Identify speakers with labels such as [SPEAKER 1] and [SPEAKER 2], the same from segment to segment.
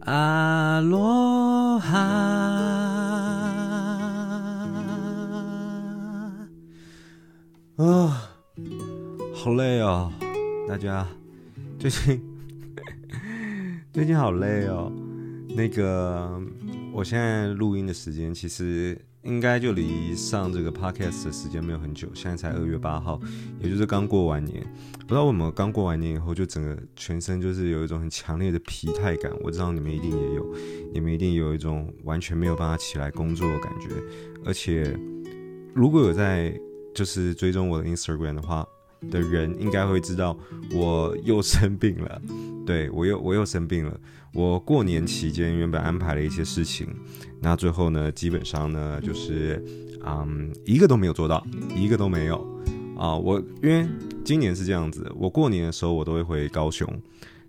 [SPEAKER 1] 阿罗哈，啊，好累哦，大家最近 最近好累哦。那个，我现在录音的时间其实。应该就离上这个 podcast 的时间没有很久，现在才二月八号，也就是刚过完年。不知道为什么刚过完年以后，就整个全身就是有一种很强烈的疲态感。我知道你们一定也有，你们一定有一种完全没有办法起来工作的感觉。而且，如果有在就是追踪我的 Instagram 的话的人，应该会知道我又生病了。对，我又我又生病了。我过年期间原本安排了一些事情，那最后呢，基本上呢就是，嗯，一个都没有做到，一个都没有啊。我因为今年是这样子，我过年的时候我都会回高雄，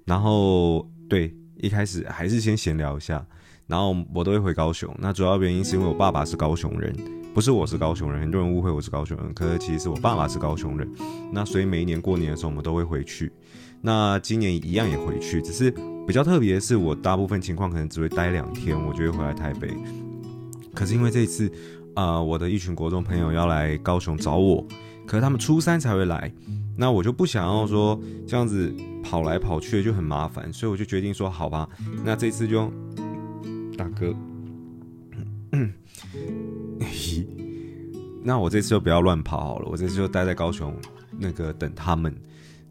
[SPEAKER 1] 然后对，一开始还是先闲聊一下，然后我都会回高雄。那主要原因是因为我爸爸是高雄人，不是我是高雄人，很多人误会我是高雄人，可是其实我爸爸是高雄人。那所以每一年过年的时候我们都会回去。那今年一样也回去，只是。比较特别的是，我大部分情况可能只会待两天，我就会回来台北。可是因为这一次，啊、呃，我的一群国中朋友要来高雄找我，可是他们初三才会来，那我就不想要说这样子跑来跑去就很麻烦，所以我就决定说，好吧，那这次就大哥，那我这次就不要乱跑好了，我这次就待在高雄那个等他们，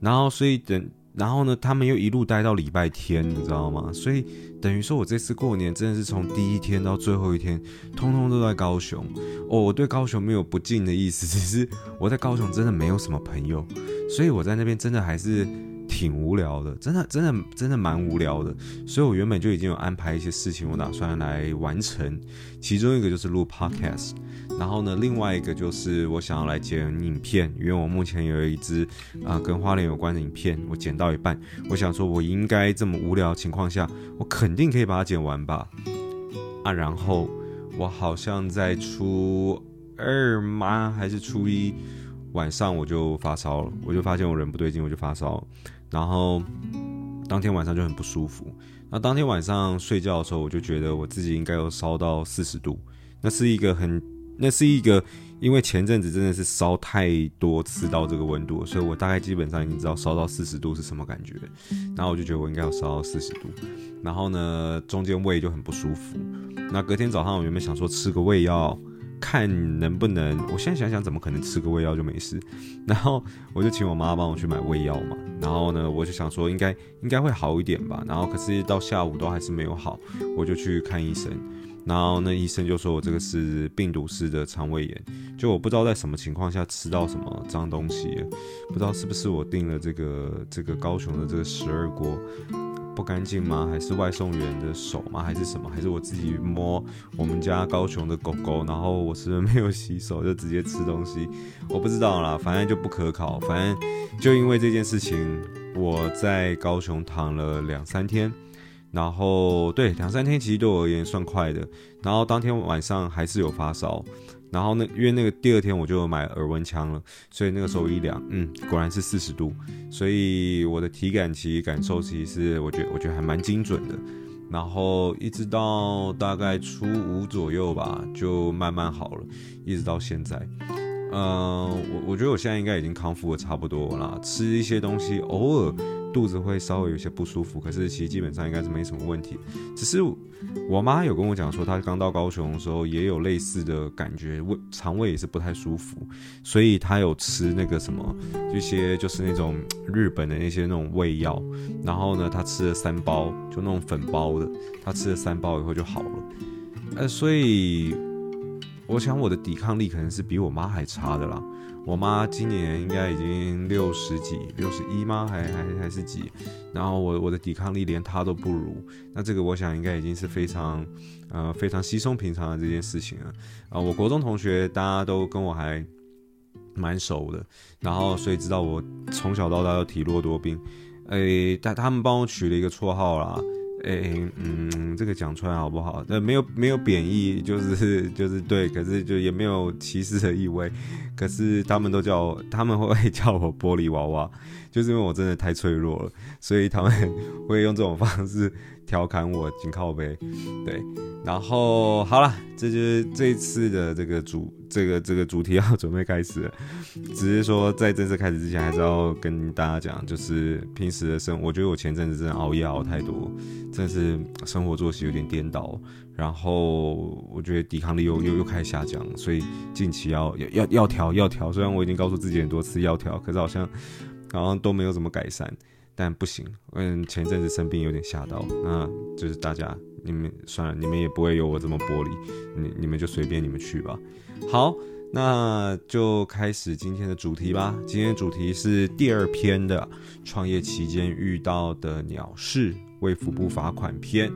[SPEAKER 1] 然后所以等。然后呢，他们又一路待到礼拜天，你知道吗？所以等于说，我这次过年真的是从第一天到最后一天，通通都在高雄。哦，我对高雄没有不敬的意思，只是我在高雄真的没有什么朋友，所以我在那边真的还是挺无聊的，真的真的真的蛮无聊的。所以我原本就已经有安排一些事情，我打算来完成，其中一个就是录 podcast。然后呢，另外一个就是我想要来剪影片，因为我目前有一支啊、跟花莲有关的影片，我剪到一半，我想说，我应该这么无聊情况下，我肯定可以把它剪完吧。啊，然后我好像在初二吗？还是初一晚上我就发烧了，我就发现我人不对劲，我就发烧，然后当天晚上就很不舒服。那当天晚上睡觉的时候，我就觉得我自己应该有烧到四十度，那是一个很。那是一个，因为前阵子真的是烧太多次到这个温度，所以我大概基本上已经知道烧到四十度是什么感觉。然后我就觉得我应该要烧到四十度，然后呢，中间胃就很不舒服。那隔天早上我原本想说吃个胃药，看能不能。我现在想想，怎么可能吃个胃药就没事？然后我就请我妈帮我去买胃药嘛。然后呢，我就想说应该应该会好一点吧。然后可是到下午都还是没有好，我就去看医生。然后那医生就说我这个是病毒式的肠胃炎，就我不知道在什么情况下吃到什么脏东西，不知道是不是我订了这个这个高雄的这个十二锅不干净吗？还是外送员的手吗？还是什么？还是我自己摸我们家高雄的狗狗，然后我是不是没有洗手就直接吃东西？我不知道啦，反正就不可考。反正就因为这件事情，我在高雄躺了两三天。然后对两三天其实对我而言算快的，然后当天晚上还是有发烧，然后那因为那个第二天我就买耳温枪了，所以那个时候一量，嗯，果然是四十度，所以我的体感其实感受其实是我觉得我觉得还蛮精准的，然后一直到大概初五左右吧，就慢慢好了，一直到现在，嗯、呃，我我觉得我现在应该已经康复的差不多了，吃一些东西偶尔。肚子会稍微有些不舒服，可是其实基本上应该是没什么问题。只是我妈有跟我讲说，她刚到高雄的时候也有类似的感觉，胃肠胃也是不太舒服，所以她有吃那个什么一些就是那种日本的那些那种胃药。然后呢，她吃了三包，就那种粉包的，她吃了三包以后就好了。呃，所以我想我的抵抗力可能是比我妈还差的啦。我妈今年应该已经六十几，六十一吗？还还还是几？然后我我的抵抗力连她都不如，那这个我想应该已经是非常，呃，非常稀松平常的这件事情了。啊、呃，我国中同学大家都跟我还蛮熟的，然后所以知道我从小到大都体弱多病。诶，但他们帮我取了一个绰号啦，哎、嗯，这个讲出来好不好？呃，没有没有贬义，就是 就是对，可是就也没有歧视的意味。可是他们都叫，他们会叫我玻璃娃娃，就是因为我真的太脆弱了，所以他们 会用这种方式调侃我，紧靠背。对，然后好了，这就是这次的这个主这个这个主题要准备开始，只是说在正式开始之前，还是要跟大家讲，就是平时的生，我觉得我前阵子真的熬夜熬太多。真的是生活作息有点颠倒，然后我觉得抵抗力又又又开始下降，所以近期要要要要调要调。虽然我已经告诉自己很多次要调，可是好像好像都没有怎么改善。但不行，嗯，前阵子生病有点吓到，那就是大家你们算了，你们也不会有我这么玻璃，你你们就随便你们去吧。好。那就开始今天的主题吧。今天的主题是第二篇的创业期间遇到的鸟事，为福部罚款篇。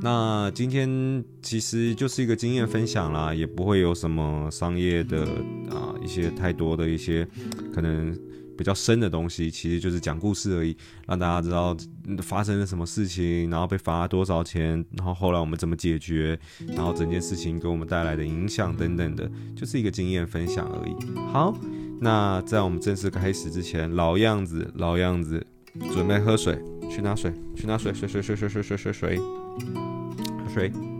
[SPEAKER 1] 那今天其实就是一个经验分享啦，也不会有什么商业的啊一些太多的一些可能。比较深的东西，其实就是讲故事而已，让大家知道发生了什么事情，然后被罚了多少钱，然后后来我们怎么解决，然后整件事情给我们带来的影响等等的，就是一个经验分享而已。好，那在我们正式开始之前，老样子，老样子，准备喝水，去拿水，去拿水，水水水水水水水水，喝水。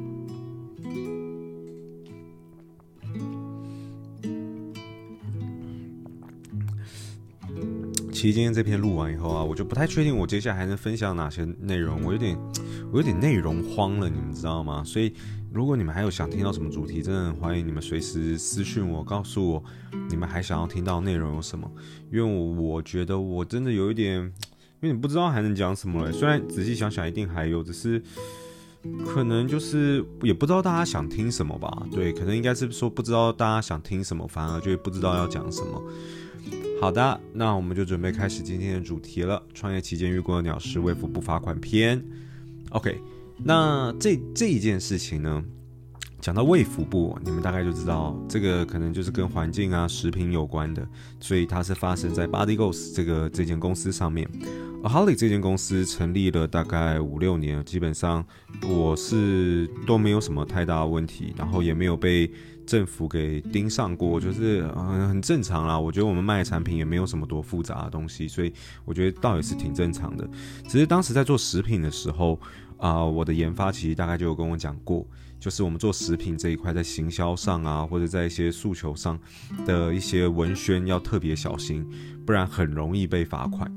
[SPEAKER 1] 其实今天这篇录完以后啊，我就不太确定我接下来还能分享哪些内容，我有点，我有点内容慌了，你们知道吗？所以如果你们还有想听到什么主题，真的很欢迎你们随时私讯我，告诉我你们还想要听到内容有什么，因为我我觉得我真的有一点，因为你不知道还能讲什么了。虽然仔细想想一定还有，只是可能就是也不知道大家想听什么吧。对，可能应该是说不知道大家想听什么，反而就不知道要讲什么。好的，那我们就准备开始今天的主题了。创业期间遇过的鸟事，卫福部罚款篇。OK，那这这一件事情呢，讲到卫服部，你们大概就知道这个可能就是跟环境啊、食品有关的，所以它是发生在 Bodygos 这个这间公司上面。Aholic 这间公司成立了大概五六年，基本上我是都没有什么太大问题，然后也没有被。政府给盯上过，就是嗯很正常啦。我觉得我们卖的产品也没有什么多复杂的东西，所以我觉得倒也是挺正常的。只是当时在做食品的时候啊、呃，我的研发其实大概就有跟我讲过，就是我们做食品这一块，在行销上啊，或者在一些诉求上的一些文宣要特别小心，不然很容易被罚款。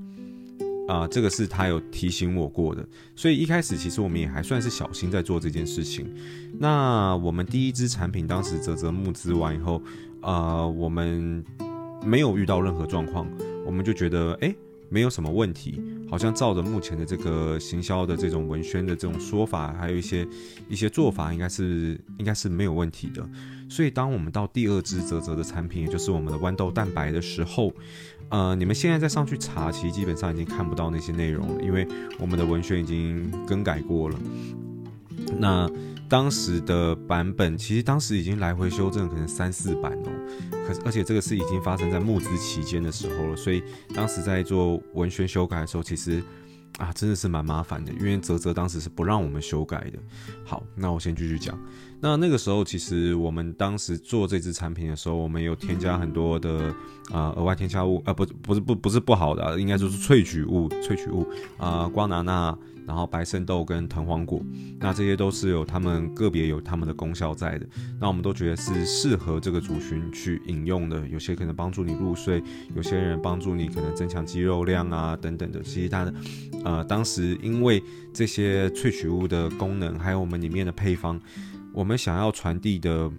[SPEAKER 1] 啊、这个是他有提醒我过的，所以一开始其实我们也还算是小心在做这件事情。那我们第一支产品当时泽泽募资完以后，啊，我们没有遇到任何状况，我们就觉得诶，没有什么问题，好像照着目前的这个行销的这种文宣的这种说法，还有一些一些做法，应该是应该是没有问题的。所以当我们到第二支啧啧的产品，也就是我们的豌豆蛋白的时候，呃，你们现在再上去查，其实基本上已经看不到那些内容了，因为我们的文宣已经更改过了。那当时的版本，其实当时已经来回修正，可能三四版哦。可是，而且这个是已经发生在募资期间的时候了，所以当时在做文宣修改的时候，其实啊，真的是蛮麻烦的，因为泽泽当时是不让我们修改的。好，那我先继续讲。那那个时候，其实我们当时做这支产品的时候，我们有添加很多的啊、呃、额外添加物啊、呃，不不是不不是不好的、啊，应该就是萃取物萃取物啊、呃，瓜拿纳，然后白肾豆跟藤黄果，那这些都是有他们个别有他们的功效在的。那我们都觉得是适合这个族群去饮用的，有些可能帮助你入睡，有些人帮助你可能增强肌肉量啊等等的。其实它的呃当时因为这些萃取物的功能，还有我们里面的配方。我们想要传递的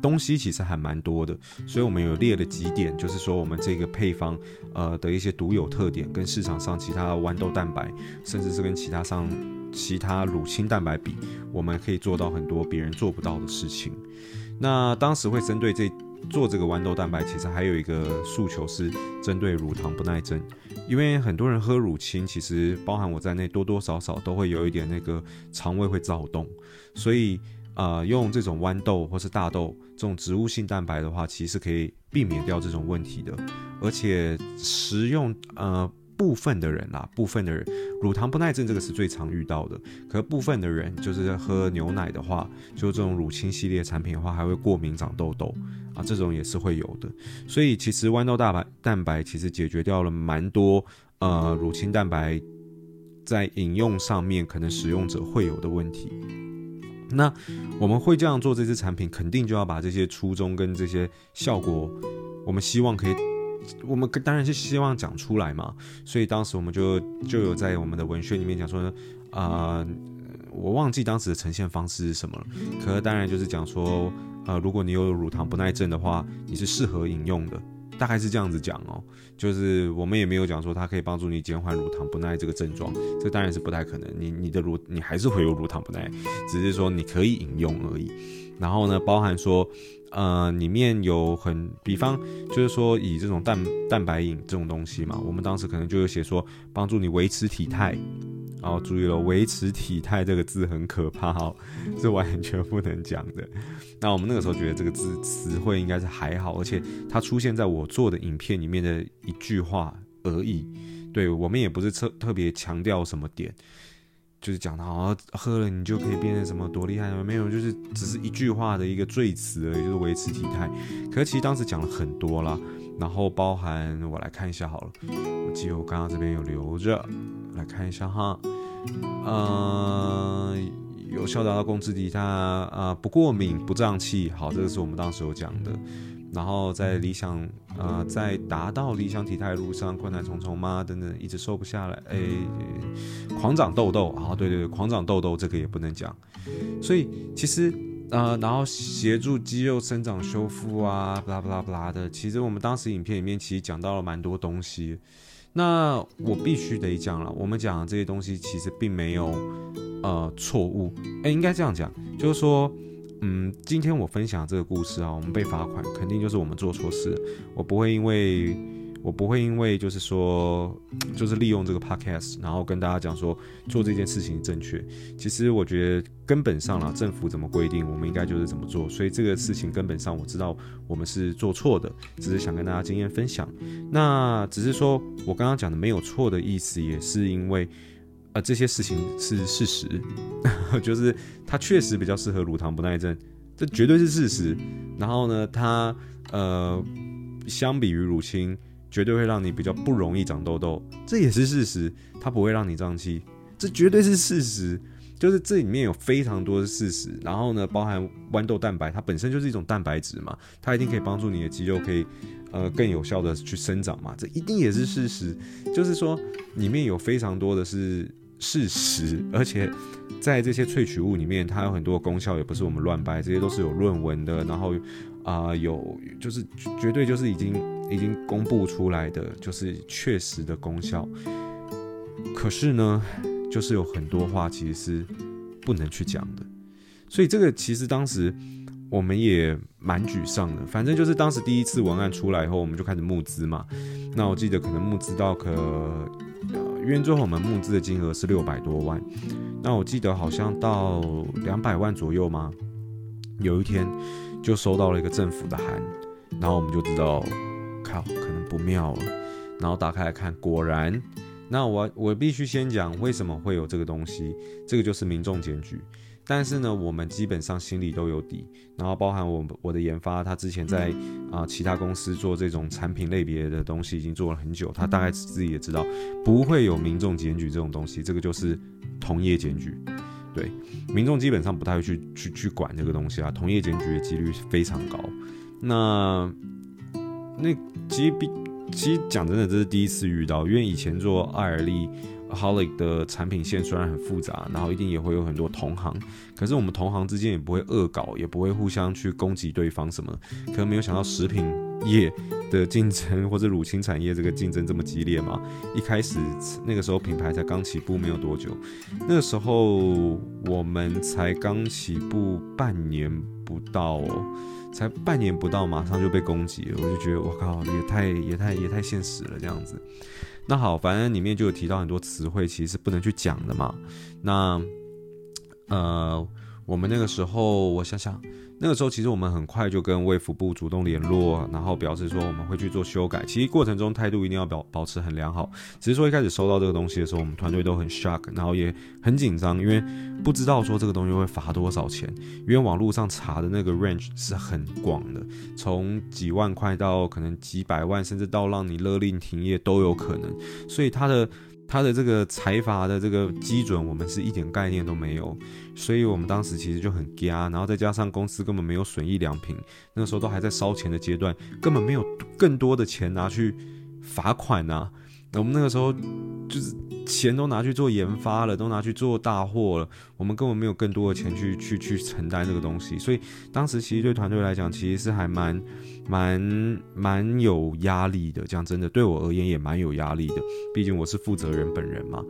[SPEAKER 1] 东西其实还蛮多的，所以我们有列了几点，就是说我们这个配方呃的一些独有特点，跟市场上其他的豌豆蛋白，甚至是跟其他上其他乳清蛋白比，我们可以做到很多别人做不到的事情。那当时会针对这做这个豌豆蛋白，其实还有一个诉求是针对乳糖不耐症，因为很多人喝乳清，其实包含我在内，多多少少都会有一点那个肠胃会躁动，所以。呃，用这种豌豆或是大豆这种植物性蛋白的话，其实可以避免掉这种问题的。而且食用呃部分的人啦，部分的人乳糖不耐症这个是最常遇到的。可部分的人就是喝牛奶的话，就这种乳清系列产品的话，还会过敏、长痘痘啊，这种也是会有的。所以其实豌豆大白蛋白其实解决掉了蛮多呃乳清蛋白在饮用上面可能使用者会有的问题。那我们会这样做这支产品，肯定就要把这些初衷跟这些效果，我们希望可以。我们当然是希望讲出来嘛，所以当时我们就就有在我们的文宣里面讲说，啊、我忘记当时的呈现方式是什么了，可是当然就是讲说，呃，如果你有乳糖不耐症的话，你是适合饮用的，大概是这样子讲哦，就是我们也没有讲说它可以帮助你减缓乳糖不耐这个症状，这当然是不太可能，你你的乳你还是会有乳糖不耐，只是说你可以饮用而已，然后呢，包含说。呃，里面有很，比方就是说以这种蛋蛋白饮这种东西嘛，我们当时可能就有写说帮助你维持体态，然后注意了，维持体态这个字很可怕哦，是完全不能讲的。那我们那个时候觉得这个字词汇应该是还好，而且它出现在我做的影片里面的一句话而已，对，我们也不是特特别强调什么点。就是讲到喝了你就可以变成什么多厉害，没有，就是只是一句话的一个赘词而已，就是维持体态。可是其实当时讲了很多啦，然后包含我来看一下好了，我记得我刚刚这边有留着，来看一下哈，呃，有效达到控制体态啊、不过敏不胀气，好，这个是我们当时有讲的。然后在理想，呃，在达到理想体态路上困难重重吗？等等，一直瘦不下来，哎，狂长痘痘啊，对对对，狂长痘痘这个也不能讲。所以其实，呃，然后协助肌肉生长修复啊，不啦不啦不啦的。其实我们当时影片里面其实讲到了蛮多东西。那我必须得讲了，我们讲的这些东西其实并没有呃错误，哎，应该这样讲，就是说。嗯，今天我分享这个故事啊，我们被罚款，肯定就是我们做错事。我不会因为，我不会因为就是说，就是利用这个 podcast，然后跟大家讲说做这件事情正确。其实我觉得根本上啦，政府怎么规定，我们应该就是怎么做。所以这个事情根本上我知道我们是做错的，只是想跟大家经验分享。那只是说我刚刚讲的没有错的意思，也是因为。啊，这些事情是事实，就是它确实比较适合乳糖不耐症，这绝对是事实。然后呢，它呃，相比于乳清，绝对会让你比较不容易长痘痘，这也是事实。它不会让你胀气，这绝对是事实。就是这里面有非常多的事实。然后呢，包含豌豆蛋白，它本身就是一种蛋白质嘛，它一定可以帮助你的肌肉可以。呃，更有效的去生长嘛，这一定也是事实。就是说，里面有非常多的是事实，而且在这些萃取物里面，它有很多功效，也不是我们乱掰，这些都是有论文的。然后啊、有就是绝对就是已经已经公布出来的，就是确实的功效。可是呢，就是有很多话其实是不能去讲的。所以这个其实当时。我们也蛮沮丧的，反正就是当时第一次文案出来以后，我们就开始募资嘛。那我记得可能募资到可，呃，因为最后我们募资的金额是六百多万。那我记得好像到两百万左右吗？有一天就收到了一个政府的函，然后我们就知道，靠，可能不妙了。然后打开来看，果然，那我我必须先讲为什么会有这个东西，这个就是民众检举。但是呢，我们基本上心里都有底，然后包含我我的研发，他之前在啊、其他公司做这种产品类别的东西已经做了很久，他大概自己也知道不会有民众检举这种东西，这个就是同业检举，对，民众基本上不太会去去去管这个东西啊，同业检举的几率非常高。那那其实比其实讲真的，这是第一次遇到，因为以前做爱尔利。Holic 的产品线虽然很复杂，然后一定也会有很多同行，可是我们同行之间也不会恶搞，也不会互相去攻击对方什么。可能没有想到食品业的竞争或者乳清产业这个竞争这么激烈嘛。一开始那个时候品牌才刚起步没有多久，那个时候我们才刚起步半年不到哦，才半年不到，马上就被攻击了，我就觉得我靠，也太也太也太现实了这样子。那好，反正里面就有提到很多词汇，其实是不能去讲的嘛。那呃，我们那个时候，我想想，那个时候其实我们很快就跟卫福部主动联络，然后表示说我们会去做修改。其实过程中态度一定要保保持很良好。只是说一开始收到这个东西的时候，我们团队都很 shock，然后也很紧张，因为不知道说这个东西会罚多少钱。因为网络上查的那个 range 是很广的，从几万块到可能几百万，甚至到让你勒令停业都有可能。所以它的。他的这个财阀的这个基准，我们是一点概念都没有，所以我们当时其实就很惊，然后再加上公司根本没有损益良品，那个时候都还在烧钱的阶段，根本没有更多的钱拿去罚款啊。我们那个时候就是钱都拿去做研发了，都拿去做大货了，我们根本没有更多的钱去去去承担这个东西，所以当时其实对团队来讲，其实是还蛮。蛮蛮有压力的，讲真的，对我而言也蛮有压力的。毕竟我是负责人本人嘛。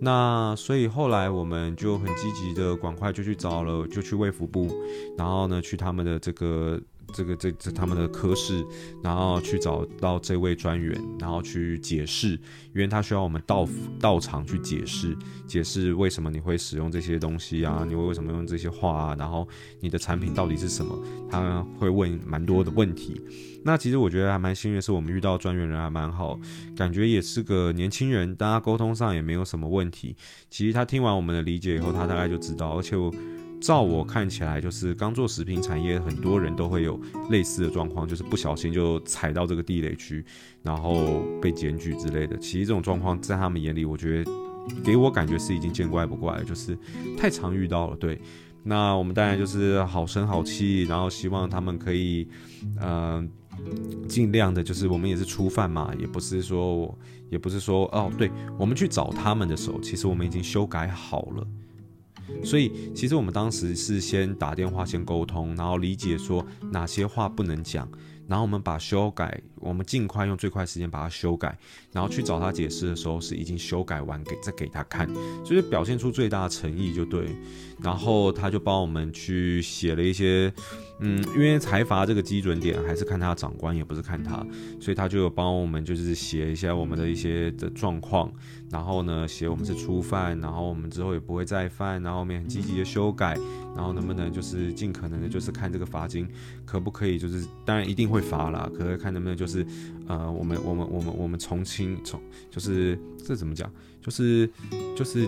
[SPEAKER 1] 那所以后来我们就很积极的，赶快就去找了，就去卫福部，然后呢，去他们的这个。这个这这他们的科室，然后去找到这位专员，然后去解释，因为他需要我们到到场去解释，解释为什么你会使用这些东西啊，你会为什么用这些话啊，然后你的产品到底是什么，他会问蛮多的问题。那其实我觉得还蛮幸运是，我们遇到专员人还蛮好，感觉也是个年轻人，大家沟通上也没有什么问题。其实他听完我们的理解以后，他大概就知道，而且我。照我看起来，就是刚做食品产业，很多人都会有类似的状况，就是不小心就踩到这个地雷区，然后被检举之类的。其实这种状况在他们眼里，我觉得给我感觉是已经见怪不怪了，就是太常遇到了。对，那我们当然就是好声好气，然后希望他们可以，嗯、尽量的，就是我们也是初犯嘛，也不是说，也不是说，哦，对，我们去找他们的时候，其实我们已经修改好了。所以，其实我们当时是先打电话先沟通，然后理解说哪些话不能讲，然后我们把修改，我们尽快用最快时间把它修改，然后去找他解释的时候是已经修改完给再给他看，所以表现出最大的诚意就对。然后他就帮我们去写了一些。嗯，因为财阀这个基准点还是看他长官，也不是看他，所以他就有帮我们就是写一下我们的一些的状况，然后呢写我们是初犯，然后我们之后也不会再犯，然后我们也很积极的修改，然后能不能就是尽可能的，就是看这个罚金可不可以，就是当然一定会罚啦，可是看能不能就是呃我们我们我们我们从轻从就是这怎么讲，就是就是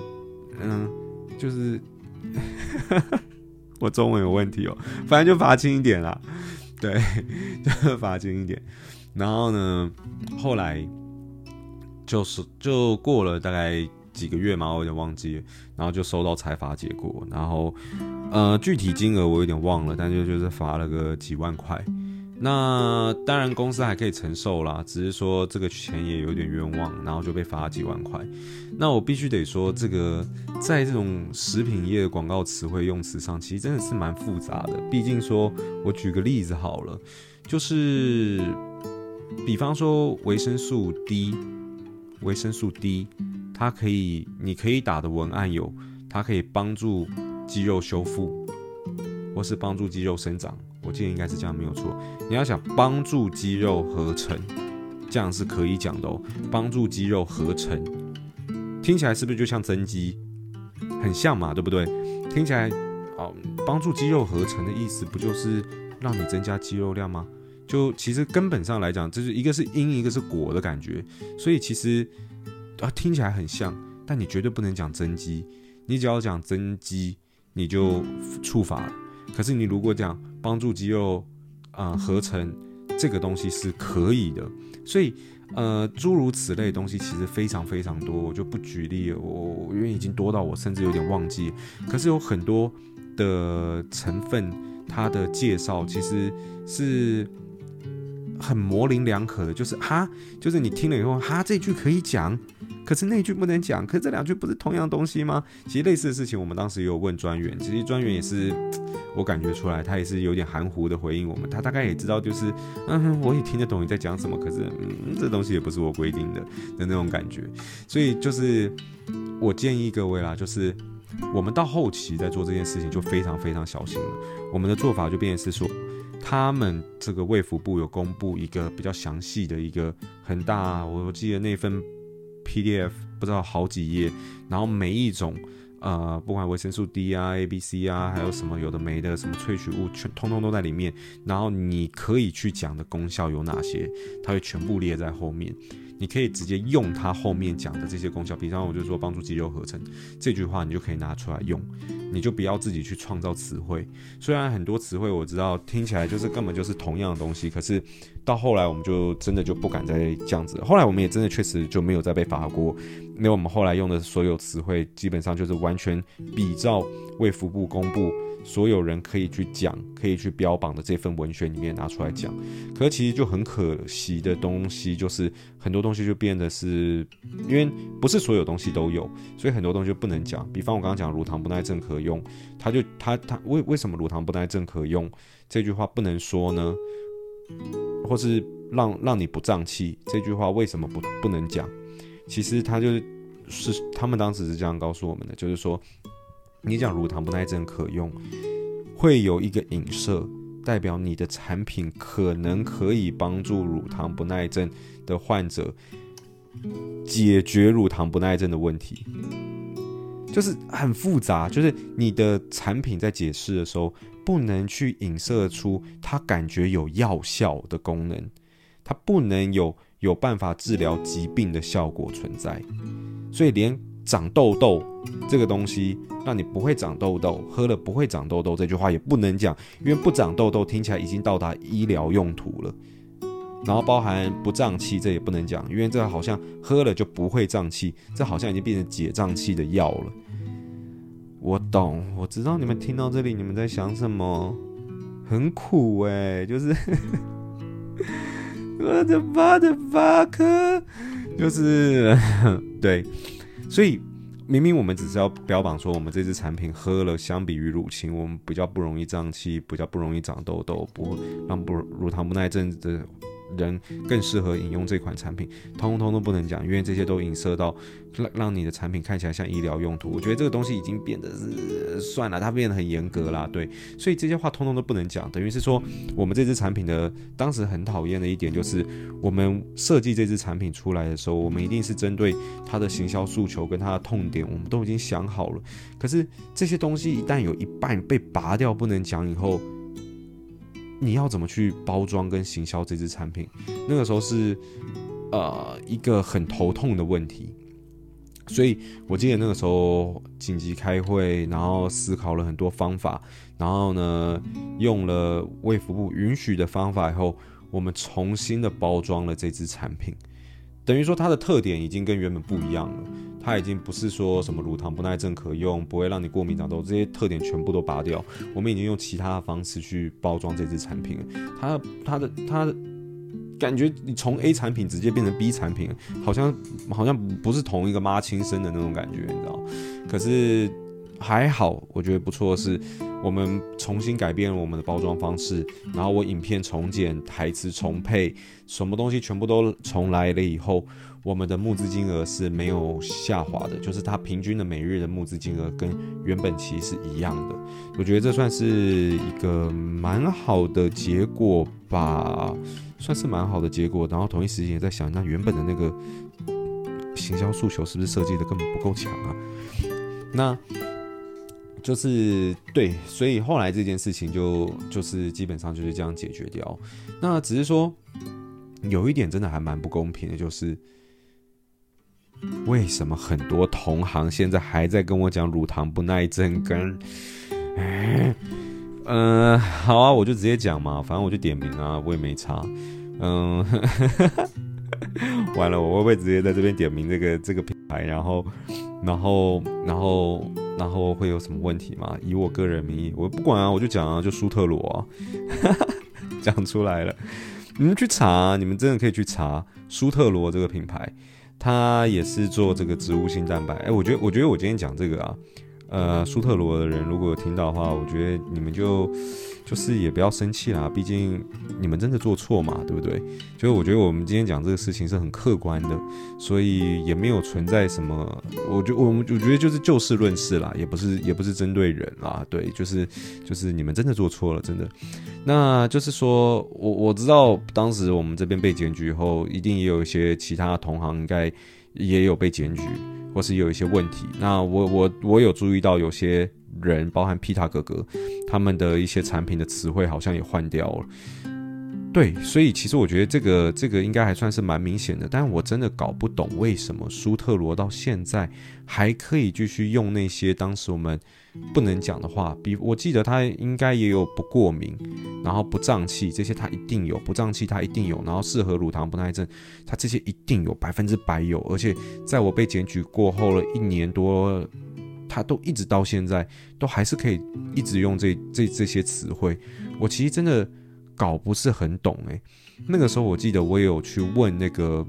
[SPEAKER 1] 嗯就是。我中文有问题哦，反正就罚轻一点啦，对，就罚轻一点。然后呢，后来就是就过了大概几个月嘛，我有点忘记，然后就收到裁罚结果，然后呃具体金额我有点忘了，但就就是罚了个几万块。那当然，公司还可以承受啦，只是说这个钱也有点冤枉，然后就被罚了几万块。那我必须得说，这个在这种食品业的广告词汇用词上，其实真的是蛮复杂的。毕竟说，我举个例子好了，就是比方说维生素 D，维生素 D，它可以，你可以打的文案有，它可以帮助肌肉修复，或是帮助肌肉生长。我记得应该是这样，没有错。你要想帮助肌肉合成，这样是可以讲的哦。帮助肌肉合成，听起来是不是就像增肌？很像嘛，对不对？听起来，哦，帮助肌肉合成的意思不就是让你增加肌肉量吗？就其实根本上来讲，这是一个是因，一个是果的感觉。所以其实啊，听起来很像，但你绝对不能讲增肌。你只要讲增肌，你就触法了。可是你如果讲帮助肌肉啊、呃、合成这个东西是可以的，所以呃诸如此类的东西其实非常非常多，我就不举例了，我因为已经多到我甚至有点忘记。可是有很多的成分，它的介绍其实是很模棱两可的，就是哈，就是你听了以后哈这句可以讲。可是那句不能讲，可是这两句不是同样东西吗？其实类似的事情，我们当时也有问专员，其实专员也是，我感觉出来，他也是有点含糊的回应我们，他大概也知道，就是，嗯，我也听得懂你在讲什么，可是，嗯，这东西也不是我规定的的那种感觉，所以就是我建议各位啦，就是我们到后期在做这件事情就非常非常小心了，我们的做法就变成是说，他们这个卫福部有公布一个比较详细的一个很大，我记得那份。PDF 不知道好几页，然后每一种呃，不管维生素 D 啊、A、B、C 啊，还有什么有的没的，什么萃取物，全通通都在里面。然后你可以去讲的功效有哪些，它会全部列在后面。你可以直接用它后面讲的这些功效，比方我就说帮助肌肉合成这句话，你就可以拿出来用。你就不要自己去创造词汇。虽然很多词汇我知道听起来就是根本就是同样的东西，可是到后来我们就真的就不敢再这样子。后来我们也真的确实就没有再被罚过。因为我们后来用的所有词汇，基本上就是完全比照卫福部公布，所有人可以去讲、可以去标榜的这份文献里面拿出来讲。可是其实就很可惜的东西，就是很多东西就变得是，因为不是所有东西都有，所以很多东西就不能讲。比方我刚刚讲乳糖不耐症可以用，他就他他为为什么乳糖不耐症可用这句话不能说呢？或是让让你不胀气这句话为什么不不能讲？其实他就是是他们当时是这样告诉我们的，就是说，你讲乳糖不耐症可用，会有一个影射，代表你的产品可能可以帮助乳糖不耐症的患者解决乳糖不耐症的问题，就是很复杂，就是你的产品在解释的时候，不能去影射出它感觉有药效的功能，它不能有。有办法治疗疾病的效果存在，所以连长痘痘这个东西，让你不会长痘痘，喝了不会长痘痘这句话也不能讲，因为不长痘痘听起来已经到达医疗用途了。然后包含不胀气，这也不能讲，因为这好像喝了就不会胀气，这好像已经变成解胀气的药了。我懂，我知道你们听到这里，你们在想什么？很苦欸，就是。我的妈的 fuck，就是对，所以明明我们只是要标榜说，我们这支产品喝了，相比于乳清，我们比较不容易胀气，比较不容易长痘痘，不会让不乳糖不耐症的。人更适合饮用这款产品，通通都不能讲，因为这些都影射到让让你的产品看起来像医疗用途。我觉得这个东西已经变得算了，它变得很严格啦，对，所以这些话通通都不能讲。等于是说，我们这支产品的当时很讨厌的一点就是，我们设计这支产品出来的时候，我们一定是针对它的行销诉求跟它的痛点，我们都已经想好了。可是这些东西一旦有一半被拔掉不能讲以后，你要怎么去包装跟行销这支产品？那个时候是呃一个很头痛的问题，所以我记得那个时候紧急开会，然后思考了很多方法，然后呢用了卫福部允许的方法以后，我们重新的包装了这支产品。等于说它的特点已经跟原本不一样了，它已经不是说什么乳糖不耐症可用，不会让你过敏长痘，这些特点全部都拔掉。我们已经用其他的方式去包装这支产品。它它的它的感觉，你从 A 产品直接变成 B 产品，好像好像不是同一个妈亲生的那种感觉，你知道？可是。还好，我觉得不错的是，我们重新改变了我们的包装方式，然后我影片重剪，台词重配，什么东西全部都重来了以后，我们的募资金额是没有下滑的，就是它平均的每日的募资金额跟原本其实是一样的。我觉得这算是一个蛮好的结果吧，算是蛮好的结果。然后同一时间也在想，那原本的那个行销诉求是不是设计的根本不够强啊？那。就是对，所以后来这件事情就就是基本上就是这样解决掉。那只是说有一点真的还蛮不公平的，就是为什么很多同行现在还在跟我讲乳糖不耐症跟，嗯、好啊，我就直接讲嘛，反正我就点名啊，我也没差。嗯，完了，我会不会直接在这边点名这个这个品牌，然后，然后，然后。然后会有什么问题吗？以我个人名义，我不管啊，我就讲啊，就舒特罗啊，讲出来了。你们去查，你们真的可以去查舒特罗这个品牌，它也是做这个植物性蛋白。哎，我觉得，我觉得我今天讲这个啊。呃，舒特罗的人如果听到的话，我觉得你们就就是也不要生气啦，毕竟你们真的做错嘛，对不对？就是我觉得我们今天讲这个事情是很客观的，所以也没有存在什么，我觉我们我觉得就是就事论事啦，也不是也不是针对人啦，对，就是就是你们真的做错了，真的。那就是说我我知道当时我们这边被检举以后，一定也有一些其他同行应该也有被检举。或是有一些问题。那我我我有注意到有些人，包含皮塔哥哥，他们的一些产品的词汇好像也换掉了。对，所以其实我觉得这个这个应该还算是蛮明显的，但我真的搞不懂为什么舒特罗到现在还可以继续用那些当时我们不能讲的话，比我记得他应该也有不过敏，然后不胀气这些他一定有，不胀气他一定有，然后适合乳糖不耐症，他这些一定有，百分之百有，而且在我被检举过后了一年多，他都一直到现在都还是可以一直用这这这些词汇，我其实真的。搞不是很懂诶、欸，那个时候我记得我也有去问那个，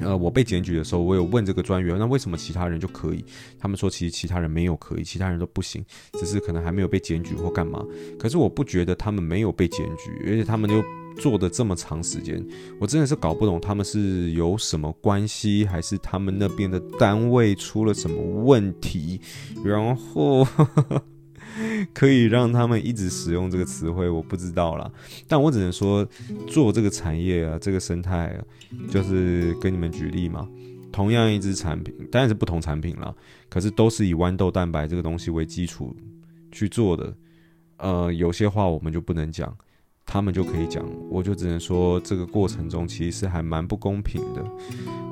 [SPEAKER 1] 呃，我被检举的时候，我有问这个专员，那为什么其他人就可以？他们说其实其他人没有可以，其他人都不行，只是可能还没有被检举或干嘛。可是我不觉得他们没有被检举，而且他们又做的这么长时间，我真的是搞不懂他们是有什么关系，还是他们那边的单位出了什么问题，然后。可以让他们一直使用这个词汇，我不知道啦，但我只能说，做这个产业啊，这个生态啊，就是跟你们举例嘛，同样一支产品，当然是不同产品啦，可是都是以豌豆蛋白这个东西为基础去做的。呃，有些话我们就不能讲，他们就可以讲，我就只能说，这个过程中其实还蛮不公平的。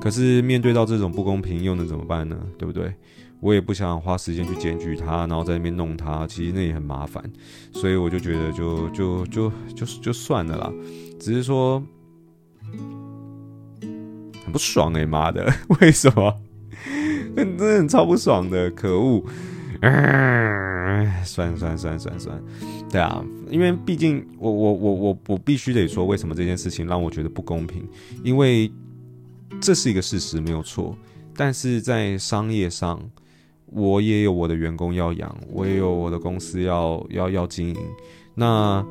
[SPEAKER 1] 可是面对到这种不公平，又能怎么办呢？对不对？我也不想花时间去检举他，然后在那边弄他，其实那也很麻烦，所以我就觉得就就就就就算了啦。只是说很不爽哎、妈的，为什么？真的很超不爽的，可恶！算算算算算，对啊，因为毕竟我我我我我必须得说，为什么这件事情让我觉得不公平？因为这是一个事实，没有错，但是在商业上。我也有我的员工要养，我也有我的公司要要要经营。那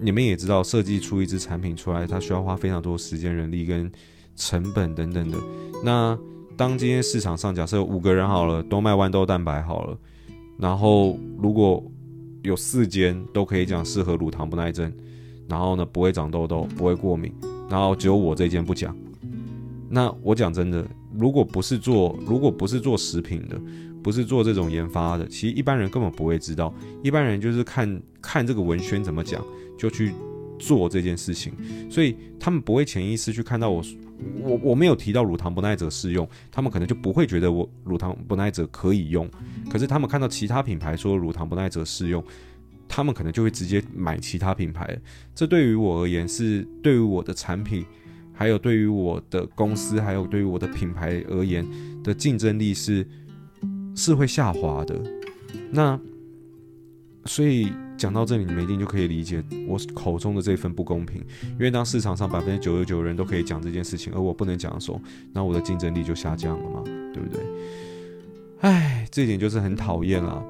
[SPEAKER 1] 你们也知道，设计出一支产品出来，它需要花非常多时间、人力跟成本等等的。那当今天市场上假设五个人好了，都卖豌豆蛋白好了，然后如果有四间都可以讲适合乳糖不耐症，然后呢不会长痘痘、不会过敏，然后只有我这间不讲。那我讲真的，如果不是做，如果不是做食品的。不是做这种研发的，其实一般人根本不会知道。一般人就是看看这个文宣怎么讲，就去做这件事情。所以他们不会潜意识去看到我，我我没有提到乳糖不耐者适用，他们可能就不会觉得我乳糖不耐者可以用。可是他们看到其他品牌说乳糖不耐者适用，他们可能就会直接买其他品牌。这对于我而言是对于我的产品，还有对于我的公司，还有对于我的品牌而言的竞争力是。是会下滑的，那所以讲到这里，你们一定就可以理解我口中的这份不公平。因为当市场上百分之九十九的人都可以讲这件事情，而我不能讲的时候，那我的竞争力就下降了嘛，对不对？唉，这一点就是很讨厌啦。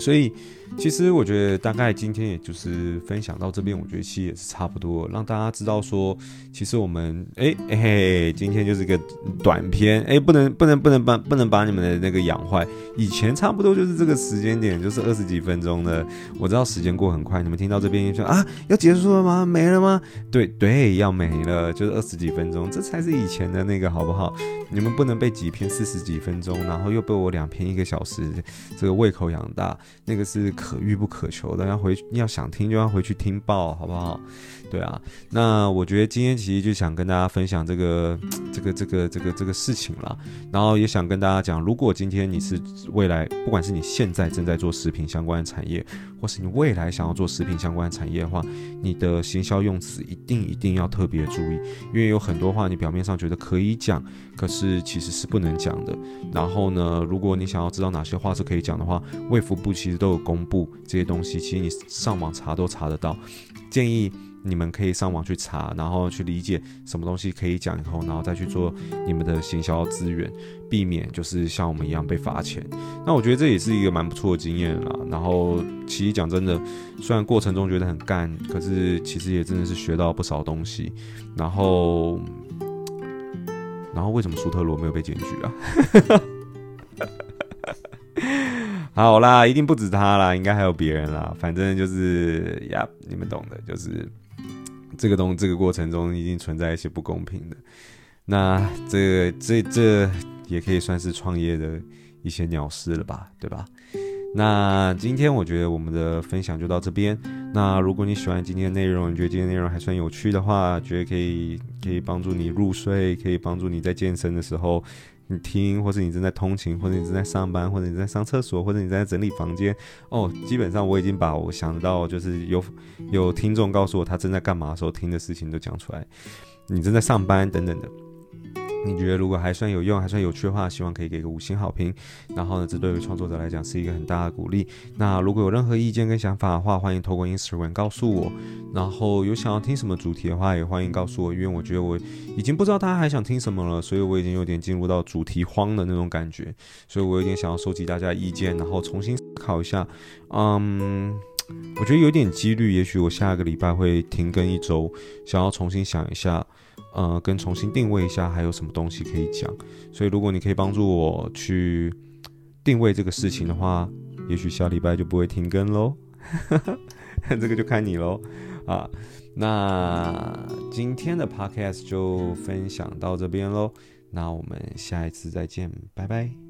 [SPEAKER 1] 所以。其实我觉得大概今天也就是分享到这边，我觉得其实也是差不多，让大家知道说，其实我们哎哎嘿，今天就是个短片，哎，不能不能不能把不能把你们的那个养坏。以前差不多就是这个时间点，就是二十几分钟的。我知道时间过很快，你们听到这边就说啊，要结束了吗？没了吗？对对，要没了，就是二十几分钟，这才是以前的那个好不好？你们不能被几篇四十几分钟，然后又被我两篇一个小时，这个胃口养大，那个是。可遇不可求的，要回要想听就要回去听报，好不好？对啊，那我觉得今天其实就想跟大家分享这个这个这个这个这个事情了，然后也想跟大家讲，如果今天你是未来，不管是你现在正在做食品相关的产业，或是你未来想要做食品相关的产业的话，你的行销用词一定一定要特别注意，因为有很多话你表面上觉得可以讲，可是其实是不能讲的。然后呢，如果你想要知道哪些话是可以讲的话，卫福部其实都有公布这些东西，其实你上网查都查得到，建议。你们可以上网去查，然后去理解什么东西可以讲以后，然后再去做你们的行销资源，避免就是像我们一样被罚钱。那我觉得这也是一个蛮不错的经验啦。然后其实讲真的，虽然过程中觉得很干，可是其实也真的是学到不少东西。然后，然后为什么舒特罗没有被检举啊？好啦，一定不止他啦，应该还有别人啦。反正就是呀，你们懂的，就是。这个东这个过程中一定存在一些不公平的，那这、这这也可以算是创业的一些鸟事了吧，对吧？那今天我觉得我们的分享就到这边。那如果你喜欢今天的内容，你觉得今天内容还算有趣的话，觉得可以可以帮助你入睡，可以帮助你在健身的时候听，或是你正在通勤，或者你正在上班，或者你在上厕所，或者你在整理房间。哦，基本上我已经把我想到就是有有听众告诉我他正在干嘛的时候听的事情都讲出来。你正在上班等等的。你觉得如果还算有用，还算有趣的话，希望可以给个五星好评。然后呢，这对于创作者来讲是一个很大的鼓励。那如果有任何意见跟想法的话，欢迎透过 Instagram 告诉我。然后有想要听什么主题的话，也欢迎告诉我，因为我觉得我已经不知道大家还想听什么了，所以我已经有点进入到主题荒的那种感觉。所以我有点想要收集大家意见，然后重新思考一下。嗯，我觉得有点几率，也许我下个礼拜会停更一周，想要重新想一下。呃，跟重新定位一下，还有什么东西可以讲？所以，如果你可以帮助我去定位这个事情的话，也许下礼拜就不会停更喽。这个就看你喽。啊，那今天的 podcast 就分享到这边喽。那我们下一次再见，拜拜。